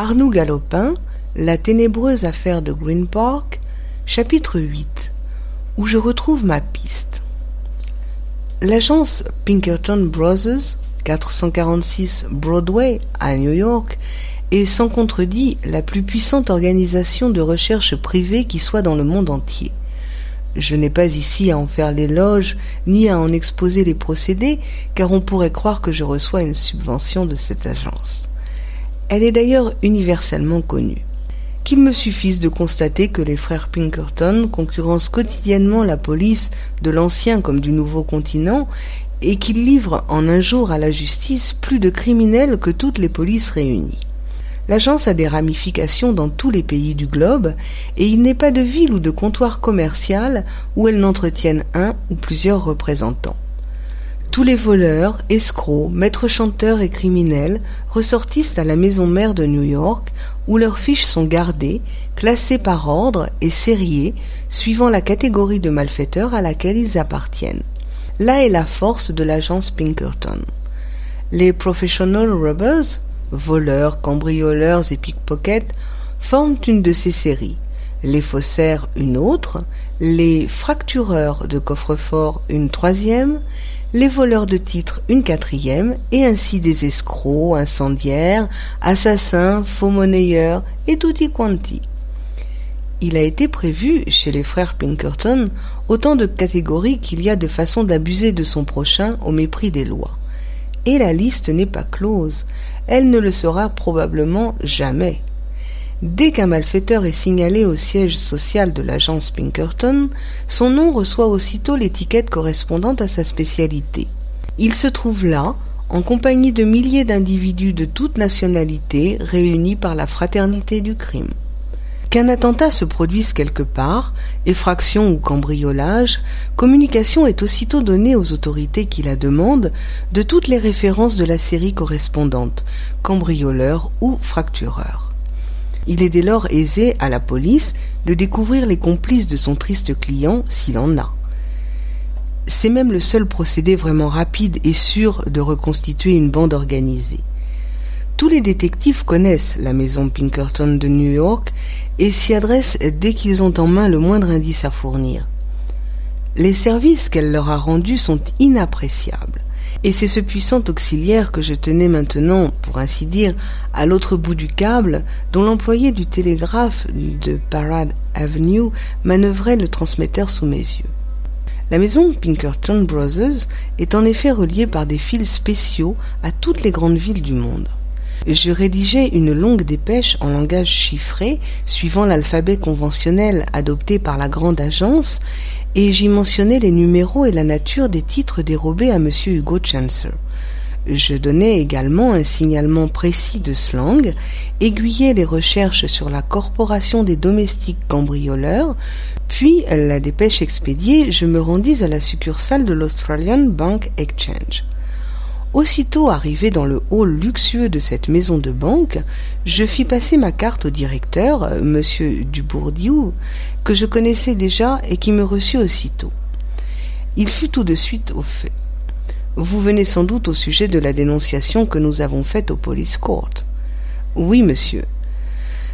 Arnoux Galopin, La ténébreuse affaire de Green Park, chapitre 8, où je retrouve ma piste. L'agence Pinkerton Brothers, 446 Broadway, à New York, est sans contredit la plus puissante organisation de recherche privée qui soit dans le monde entier. Je n'ai pas ici à en faire l'éloge, ni à en exposer les procédés, car on pourrait croire que je reçois une subvention de cette agence. Elle est d'ailleurs universellement connue. Qu'il me suffise de constater que les frères Pinkerton concurrencent quotidiennement la police de l'ancien comme du nouveau continent, et qu'ils livrent en un jour à la justice plus de criminels que toutes les polices réunies. L'agence a des ramifications dans tous les pays du globe, et il n'est pas de ville ou de comptoir commercial où elle n'entretienne un ou plusieurs représentants. Tous les voleurs, escrocs, maîtres chanteurs et criminels ressortissent à la maison mère de New York, où leurs fiches sont gardées, classées par ordre et sériées, suivant la catégorie de malfaiteurs à laquelle ils appartiennent. Là est la force de l'agence Pinkerton. Les professional robbers, voleurs, cambrioleurs et pickpockets, forment une de ces séries, les faussaires une autre, les fractureurs de coffre-fort une troisième, les voleurs de titres une quatrième, et ainsi des escrocs, incendiaires, assassins, faux monnayeurs et tutti quanti. Il a été prévu, chez les frères Pinkerton, autant de catégories qu'il y a de façons d'abuser de son prochain au mépris des lois. Et la liste n'est pas close, elle ne le sera probablement jamais. Dès qu'un malfaiteur est signalé au siège social de l'agence Pinkerton, son nom reçoit aussitôt l'étiquette correspondante à sa spécialité. Il se trouve là, en compagnie de milliers d'individus de toutes nationalités réunis par la fraternité du crime. Qu'un attentat se produise quelque part, effraction ou cambriolage, communication est aussitôt donnée aux autorités qui la demandent de toutes les références de la série correspondante, cambrioleur ou fractureur. Il est dès lors aisé à la police de découvrir les complices de son triste client s'il en a. C'est même le seul procédé vraiment rapide et sûr de reconstituer une bande organisée. Tous les détectives connaissent la maison Pinkerton de New York et s'y adressent dès qu'ils ont en main le moindre indice à fournir. Les services qu'elle leur a rendus sont inappréciables. Et c'est ce puissant auxiliaire que je tenais maintenant, pour ainsi dire, à l'autre bout du câble, dont l'employé du télégraphe de Parade Avenue manœuvrait le transmetteur sous mes yeux. La maison Pinkerton Brothers est en effet reliée par des fils spéciaux à toutes les grandes villes du monde. Je rédigeai une longue dépêche en langage chiffré, suivant l'alphabet conventionnel adopté par la grande agence, et j'y mentionnais les numéros et la nature des titres dérobés à M. Hugo Chancer. Je donnais également un signalement précis de slang, aiguillais les recherches sur la corporation des domestiques cambrioleurs, puis, la dépêche expédiée, je me rendis à la succursale de l'Australian Bank Exchange. Aussitôt arrivé dans le hall luxueux de cette maison de banque, je fis passer ma carte au directeur, euh, M. Dubourdieu, que je connaissais déjà et qui me reçut aussitôt. Il fut tout de suite au fait. Vous venez sans doute au sujet de la dénonciation que nous avons faite au police court. Oui, monsieur.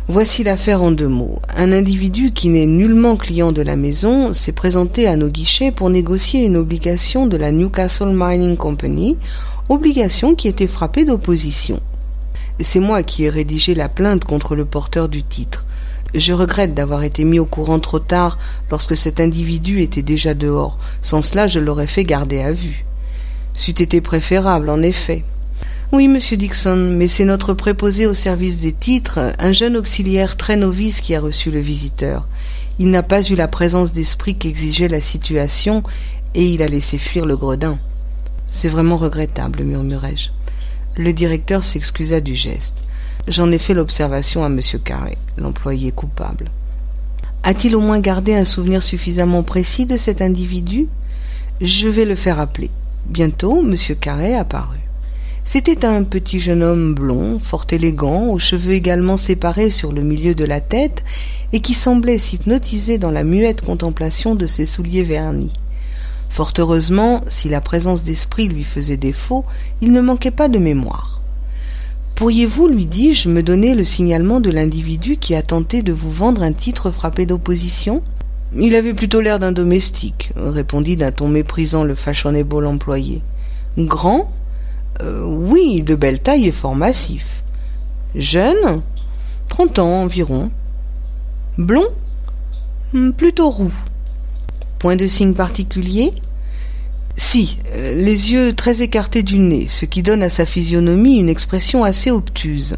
Voici l'affaire en deux mots. Un individu qui n'est nullement client de la maison s'est présenté à nos guichets pour négocier une obligation de la Newcastle Mining Company obligation qui était frappée d'opposition. C'est moi qui ai rédigé la plainte contre le porteur du titre. Je regrette d'avoir été mis au courant trop tard lorsque cet individu était déjà dehors. Sans cela, je l'aurais fait garder à vue. C'eût été préférable, en effet. Oui, monsieur Dixon, mais c'est notre préposé au service des titres, un jeune auxiliaire très novice qui a reçu le visiteur. Il n'a pas eu la présence d'esprit qu'exigeait la situation, et il a laissé fuir le gredin. C'est vraiment regrettable, murmurai-je. Le directeur s'excusa du geste. J'en ai fait l'observation à M. Carré, l'employé coupable. A-t-il au moins gardé un souvenir suffisamment précis de cet individu? Je vais le faire appeler. Bientôt, M. Carré apparut. C'était un petit jeune homme blond, fort élégant, aux cheveux également séparés sur le milieu de la tête, et qui semblait s'hypnotiser dans la muette contemplation de ses souliers vernis. Fort heureusement, si la présence d'esprit lui faisait défaut, il ne manquait pas de mémoire. Pourriez-vous, lui dis-je, me donner le signalement de l'individu qui a tenté de vous vendre un titre frappé d'opposition? Il avait plutôt l'air d'un domestique, répondit d'un ton méprisant le fashionable employé. Grand? Euh, Oui, de belle taille et fort massif. Jeune? Trente ans environ. Blond? Hmm, Plutôt roux. Point de signe particulier Si, euh, les yeux très écartés du nez, ce qui donne à sa physionomie une expression assez obtuse.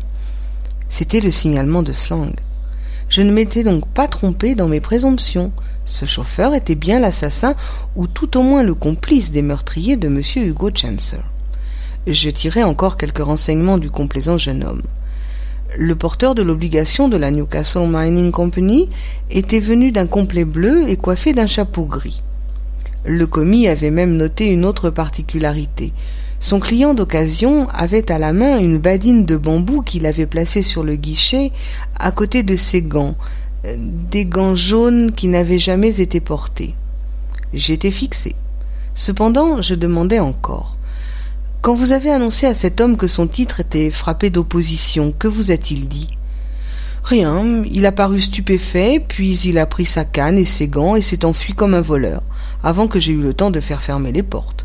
C'était le signalement de Slang. Je ne m'étais donc pas trompé dans mes présomptions. Ce chauffeur était bien l'assassin, ou tout au moins le complice des meurtriers de M. Hugo Chancer. Je tirai encore quelques renseignements du complaisant jeune homme le porteur de l'obligation de la Newcastle Mining Company était venu d'un complet bleu et coiffé d'un chapeau gris. Le commis avait même noté une autre particularité. Son client d'occasion avait à la main une badine de bambou qu'il avait placée sur le guichet à côté de ses gants, des gants jaunes qui n'avaient jamais été portés. J'étais fixé. Cependant, je demandais encore. Quand vous avez annoncé à cet homme que son titre était frappé d'opposition, que vous a-t-il dit? Rien, il a paru stupéfait, puis il a pris sa canne et ses gants et s'est enfui comme un voleur, avant que j'aie eu le temps de faire fermer les portes.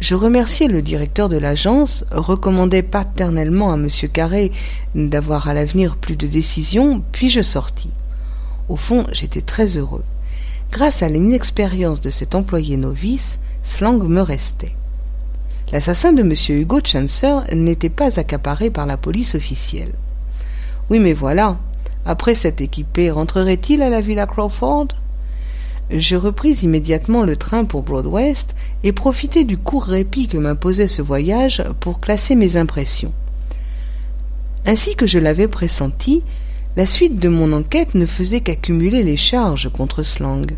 Je remerciai le directeur de l'agence, recommandai paternellement à M. Carré d'avoir à l'avenir plus de décision, puis je sortis. Au fond, j'étais très heureux. Grâce à l'inexpérience de cet employé novice, Slang me restait. L'assassin de M. Hugo Chancer n'était pas accaparé par la police officielle. Oui, mais voilà. Après s'être équipé, rentrerait-il à la Villa Crawford? Je repris immédiatement le train pour Broadwest et profitai du court répit que m'imposait ce voyage pour classer mes impressions. Ainsi que je l'avais pressenti, la suite de mon enquête ne faisait qu'accumuler les charges contre Slang.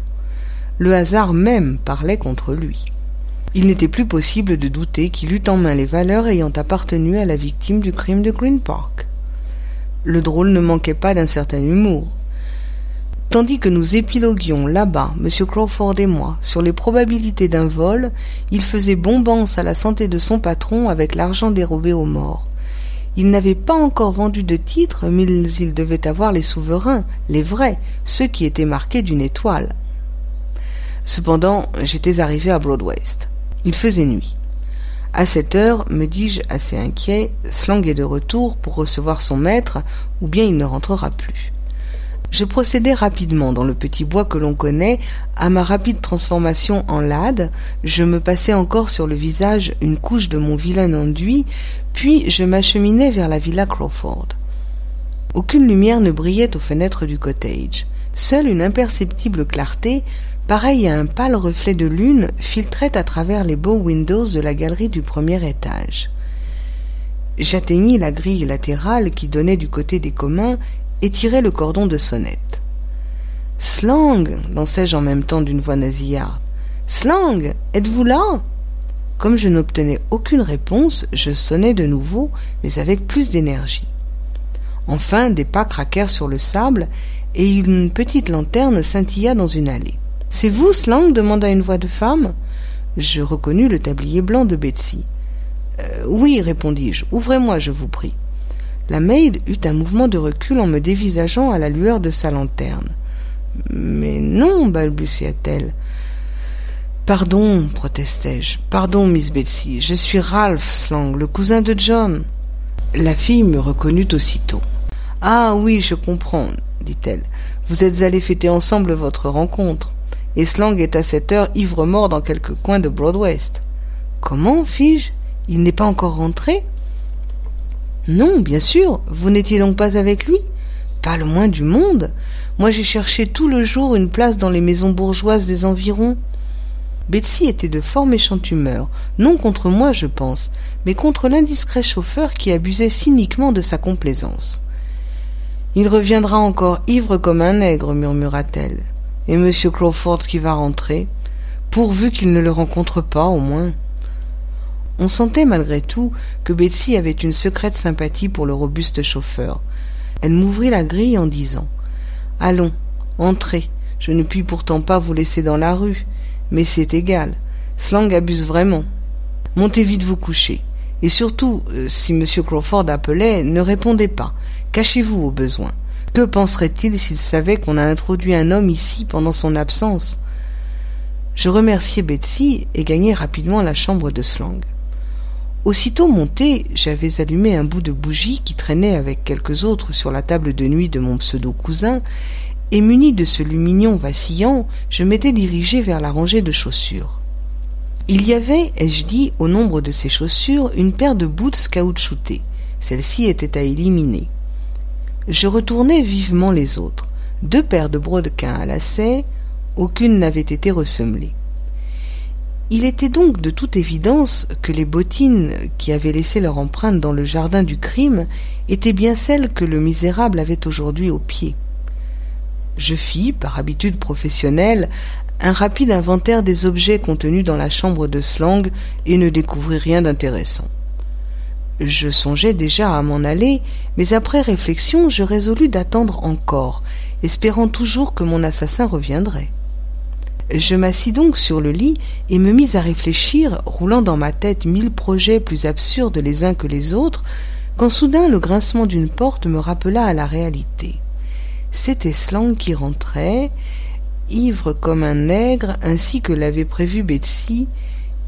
Le hasard même parlait contre lui. Il n'était plus possible de douter qu'il eût en main les valeurs ayant appartenu à la victime du crime de Green Park. Le drôle ne manquait pas d'un certain humour. Tandis que nous épiloguions là-bas, M. Crawford et moi, sur les probabilités d'un vol, il faisait bombance à la santé de son patron avec l'argent dérobé aux morts. Il n'avait pas encore vendu de titres, mais il devait avoir les souverains, les vrais, ceux qui étaient marqués d'une étoile. Cependant, j'étais arrivé à Broadwest. Il faisait nuit. À cette heure, me dis-je assez inquiet, Slang est de retour pour recevoir son maître, ou bien il ne rentrera plus. Je procédai rapidement dans le petit bois que l'on connaît à ma rapide transformation en lade, je me passai encore sur le visage une couche de mon vilain enduit, puis je m'acheminai vers la villa Crawford. Aucune lumière ne brillait aux fenêtres du cottage. Seule une imperceptible clarté pareil à un pâle reflet de lune, filtrait à travers les beaux windows de la galerie du premier étage. J'atteignis la grille latérale qui donnait du côté des communs et tirai le cordon de sonnette. Slang lançai-je en même temps d'une voix nasillarde. Slang êtes-vous là? Comme je n'obtenais aucune réponse, je sonnai de nouveau, mais avec plus d'énergie. Enfin, des pas craquèrent sur le sable et une petite lanterne scintilla dans une allée. C'est vous, Slang demanda une voix de femme. Je reconnus le tablier blanc de Betsy. Euh, oui, répondis-je. Ouvrez-moi, je vous prie. La maid eut un mouvement de recul en me dévisageant à la lueur de sa lanterne. Mais non, balbutia-t-elle. Pardon, protestai-je. Pardon, Miss Betsy. Je suis Ralph Slang, le cousin de John. La fille me reconnut aussitôt. Ah oui, je comprends, dit-elle. Vous êtes allés fêter ensemble votre rencontre et est à cette heure ivre-mort dans quelque coin de Broadwest. Comment, fis-je? Il n'est pas encore rentré? Non, bien sûr. Vous n'étiez donc pas avec lui? Pas le moins du monde. Moi j'ai cherché tout le jour une place dans les maisons bourgeoises des environs. Betsy était de fort méchante humeur, non contre moi, je pense, mais contre l'indiscret chauffeur qui abusait cyniquement de sa complaisance. Il reviendra encore ivre comme un nègre, murmura-t-elle et M. Crawford qui va rentrer, pourvu qu'il ne le rencontre pas au moins. On sentait malgré tout que Betsy avait une secrète sympathie pour le robuste chauffeur. Elle m'ouvrit la grille en disant Allons, entrez. Je ne puis pourtant pas vous laisser dans la rue, mais c'est égal. Slang abuse vraiment. Montez vite vous coucher. Et surtout, euh, si M. Crawford appelait, ne répondez pas. Cachez-vous au besoin. Que penserait-il s'il savait qu'on a introduit un homme ici pendant son absence? Je remerciai Betsy et gagnai rapidement la chambre de Slang. Aussitôt monté, j'avais allumé un bout de bougie qui traînait avec quelques autres sur la table de nuit de mon pseudo-cousin, et muni de ce lumignon vacillant, je m'étais dirigé vers la rangée de chaussures. Il y avait, ai-je dit, au nombre de ces chaussures, une paire de boots caoutchoutées. Celle-ci était à éliminer. Je retournai vivement les autres. Deux paires de brodequins à lacets, aucune n'avait été ressemblée. Il était donc de toute évidence que les bottines qui avaient laissé leur empreinte dans le jardin du crime étaient bien celles que le misérable avait aujourd'hui aux pieds. Je fis, par habitude professionnelle, un rapide inventaire des objets contenus dans la chambre de Slang et ne découvris rien d'intéressant. Je songeais déjà à m'en aller, mais après réflexion je résolus d'attendre encore, espérant toujours que mon assassin reviendrait. Je m'assis donc sur le lit et me mis à réfléchir, roulant dans ma tête mille projets plus absurdes les uns que les autres, quand soudain le grincement d'une porte me rappela à la réalité. C'était Slang qui rentrait, ivre comme un nègre, ainsi que l'avait prévu Betsy,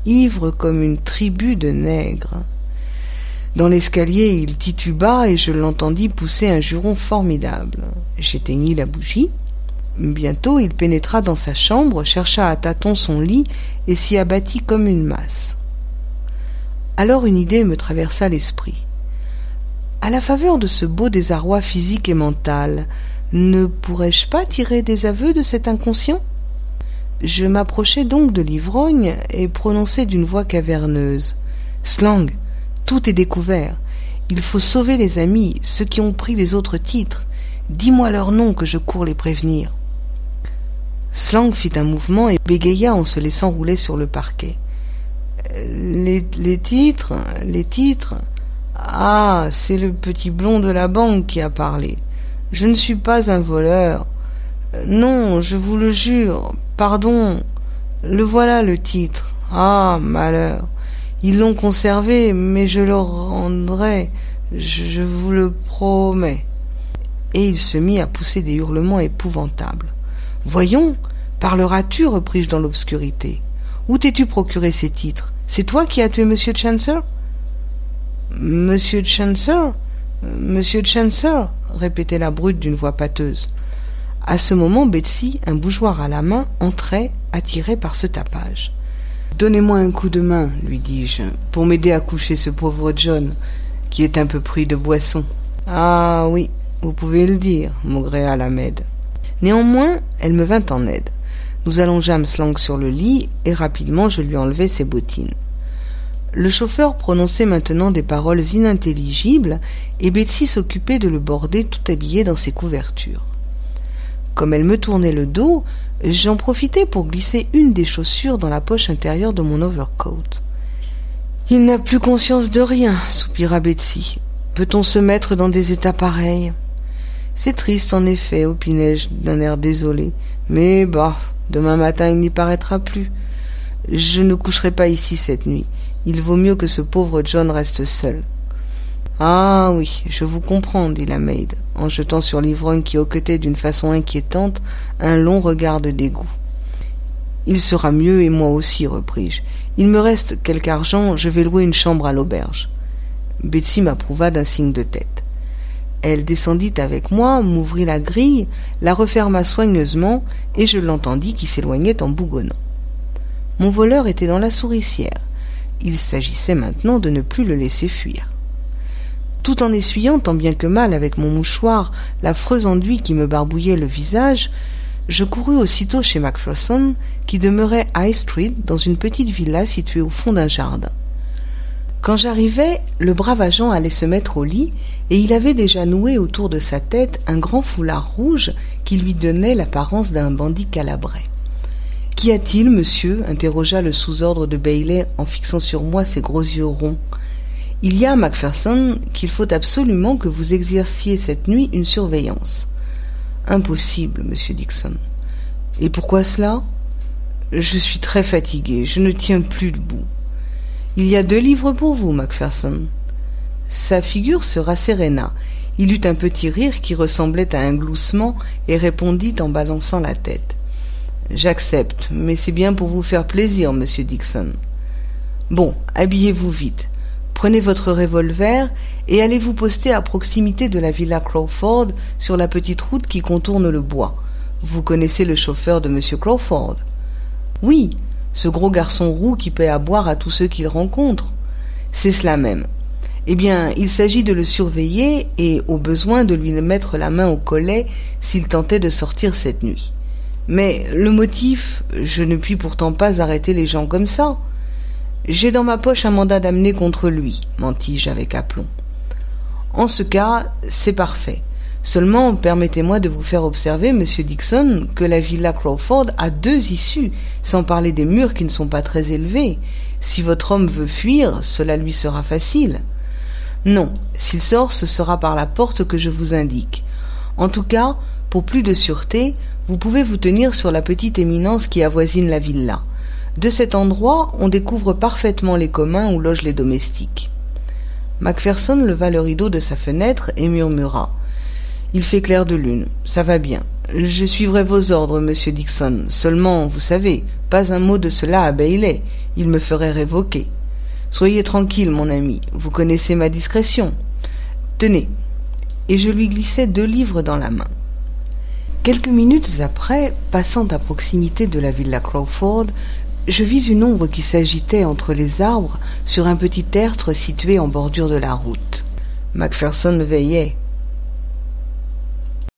ivre comme une tribu de nègres. Dans l'escalier, il tituba et je l'entendis pousser un juron formidable. J'éteignis la bougie. Bientôt, il pénétra dans sa chambre, chercha à tâtons son lit et s'y abattit comme une masse. Alors une idée me traversa l'esprit. À la faveur de ce beau désarroi physique et mental, ne pourrais-je pas tirer des aveux de cet inconscient? Je m'approchai donc de l'ivrogne et prononçai d'une voix caverneuse. Slang, tout est découvert. Il faut sauver les amis, ceux qui ont pris les autres titres. Dis-moi leurs noms que je cours les prévenir. Slang fit un mouvement et bégaya en se laissant rouler sur le parquet. Les, les titres, les titres. Ah, c'est le petit blond de la banque qui a parlé. Je ne suis pas un voleur. Non, je vous le jure. Pardon. Le voilà le titre. Ah, malheur. Ils l'ont conservé, mais je le rendrai. Je, vous le promets. Et il se mit à pousser des hurlements épouvantables. Voyons, parleras-tu repris-je dans l'obscurité. Où t'es-tu procuré ces titres? C'est toi qui as tué Monsieur Chancer Monsieur Chancer Monsieur Chancer répétait la brute d'une voix pâteuse. À ce moment, Betsy, un bougeoir à la main, entrait, attirée par ce tapage. Donnez-moi un coup de main, lui dis-je, pour m'aider à coucher ce pauvre John, qui est un peu pris de boisson. Ah oui, vous pouvez le dire, maugréa la Med. Néanmoins, elle me vint en aide. Nous allongeâmes Slang sur le lit, et rapidement je lui enlevai ses bottines. Le chauffeur prononçait maintenant des paroles inintelligibles, et Betsy s'occupait de le border tout habillé dans ses couvertures. Comme elle me tournait le dos, j'en profitai pour glisser une des chaussures dans la poche intérieure de mon overcoat. Il n'a plus conscience de rien, soupira Betsy. Peut-on se mettre dans des états pareils? C'est triste, en effet, opinai-je d'un air désolé. Mais bah, demain matin il n'y paraîtra plus. Je ne coucherai pas ici cette nuit. Il vaut mieux que ce pauvre John reste seul. Ah oui, je vous comprends, dit la maid, en jetant sur l'ivrogne qui hoquetait d'une façon inquiétante un long regard de dégoût. Il sera mieux et moi aussi, repris-je. Il me reste quelque argent, je vais louer une chambre à l'auberge. Betsy m'approuva d'un signe de tête. Elle descendit avec moi, m'ouvrit la grille, la referma soigneusement, et je l'entendis qui s'éloignait en bougonnant. Mon voleur était dans la souricière. Il s'agissait maintenant de ne plus le laisser fuir. Tout en essuyant tant bien que mal avec mon mouchoir l'affreux enduit qui me barbouillait le visage, je courus aussitôt chez Macpherson, qui demeurait High Street, dans une petite villa située au fond d'un jardin. Quand j'arrivai, le brave agent allait se mettre au lit, et il avait déjà noué autour de sa tête un grand foulard rouge qui lui donnait l'apparence d'un bandit calabrais. Qu'y a-t-il, monsieur? interrogea le sous-ordre de Bailey en fixant sur moi ses gros yeux ronds. Il y a, Macpherson, qu'il faut absolument que vous exerciez cette nuit une surveillance. Impossible, monsieur Dixon. Et pourquoi cela? Je suis très fatigué, je ne tiens plus debout. Il y a deux livres pour vous, Macpherson. Sa figure se rasséréna. Il eut un petit rire qui ressemblait à un gloussement et répondit en balançant la tête. J'accepte, mais c'est bien pour vous faire plaisir, monsieur Dixon. Bon, habillez-vous vite. Prenez votre revolver et allez vous poster à proximité de la villa Crawford sur la petite route qui contourne le bois? Vous connaissez le chauffeur de monsieur Crawford? Oui, ce gros garçon roux qui paie à boire à tous ceux qu'il rencontre. C'est cela même. Eh bien, il s'agit de le surveiller et, au besoin, de lui mettre la main au collet s'il tentait de sortir cette nuit. Mais le motif, je ne puis pourtant pas arrêter les gens comme ça. J'ai dans ma poche un mandat d'amener contre lui, mentis-je avec aplomb. En ce cas, c'est parfait. Seulement, permettez-moi de vous faire observer, monsieur Dixon, que la villa Crawford a deux issues, sans parler des murs qui ne sont pas très élevés. Si votre homme veut fuir, cela lui sera facile. Non, s'il sort, ce sera par la porte que je vous indique. En tout cas, pour plus de sûreté, vous pouvez vous tenir sur la petite éminence qui avoisine la villa. De cet endroit, on découvre parfaitement les communs où logent les domestiques. Macpherson leva le rideau de sa fenêtre et murmura. Il fait clair de lune. Ça va bien. Je suivrai vos ordres, monsieur Dixon. Seulement, vous savez, pas un mot de cela à Bailey. Il me ferait révoquer. Soyez tranquille, mon ami, vous connaissez ma discrétion. Tenez. Et je lui glissai deux livres dans la main. Quelques minutes après, passant à proximité de la villa Crawford, je vis une ombre qui s'agitait entre les arbres sur un petit tertre situé en bordure de la route. Macpherson veillait.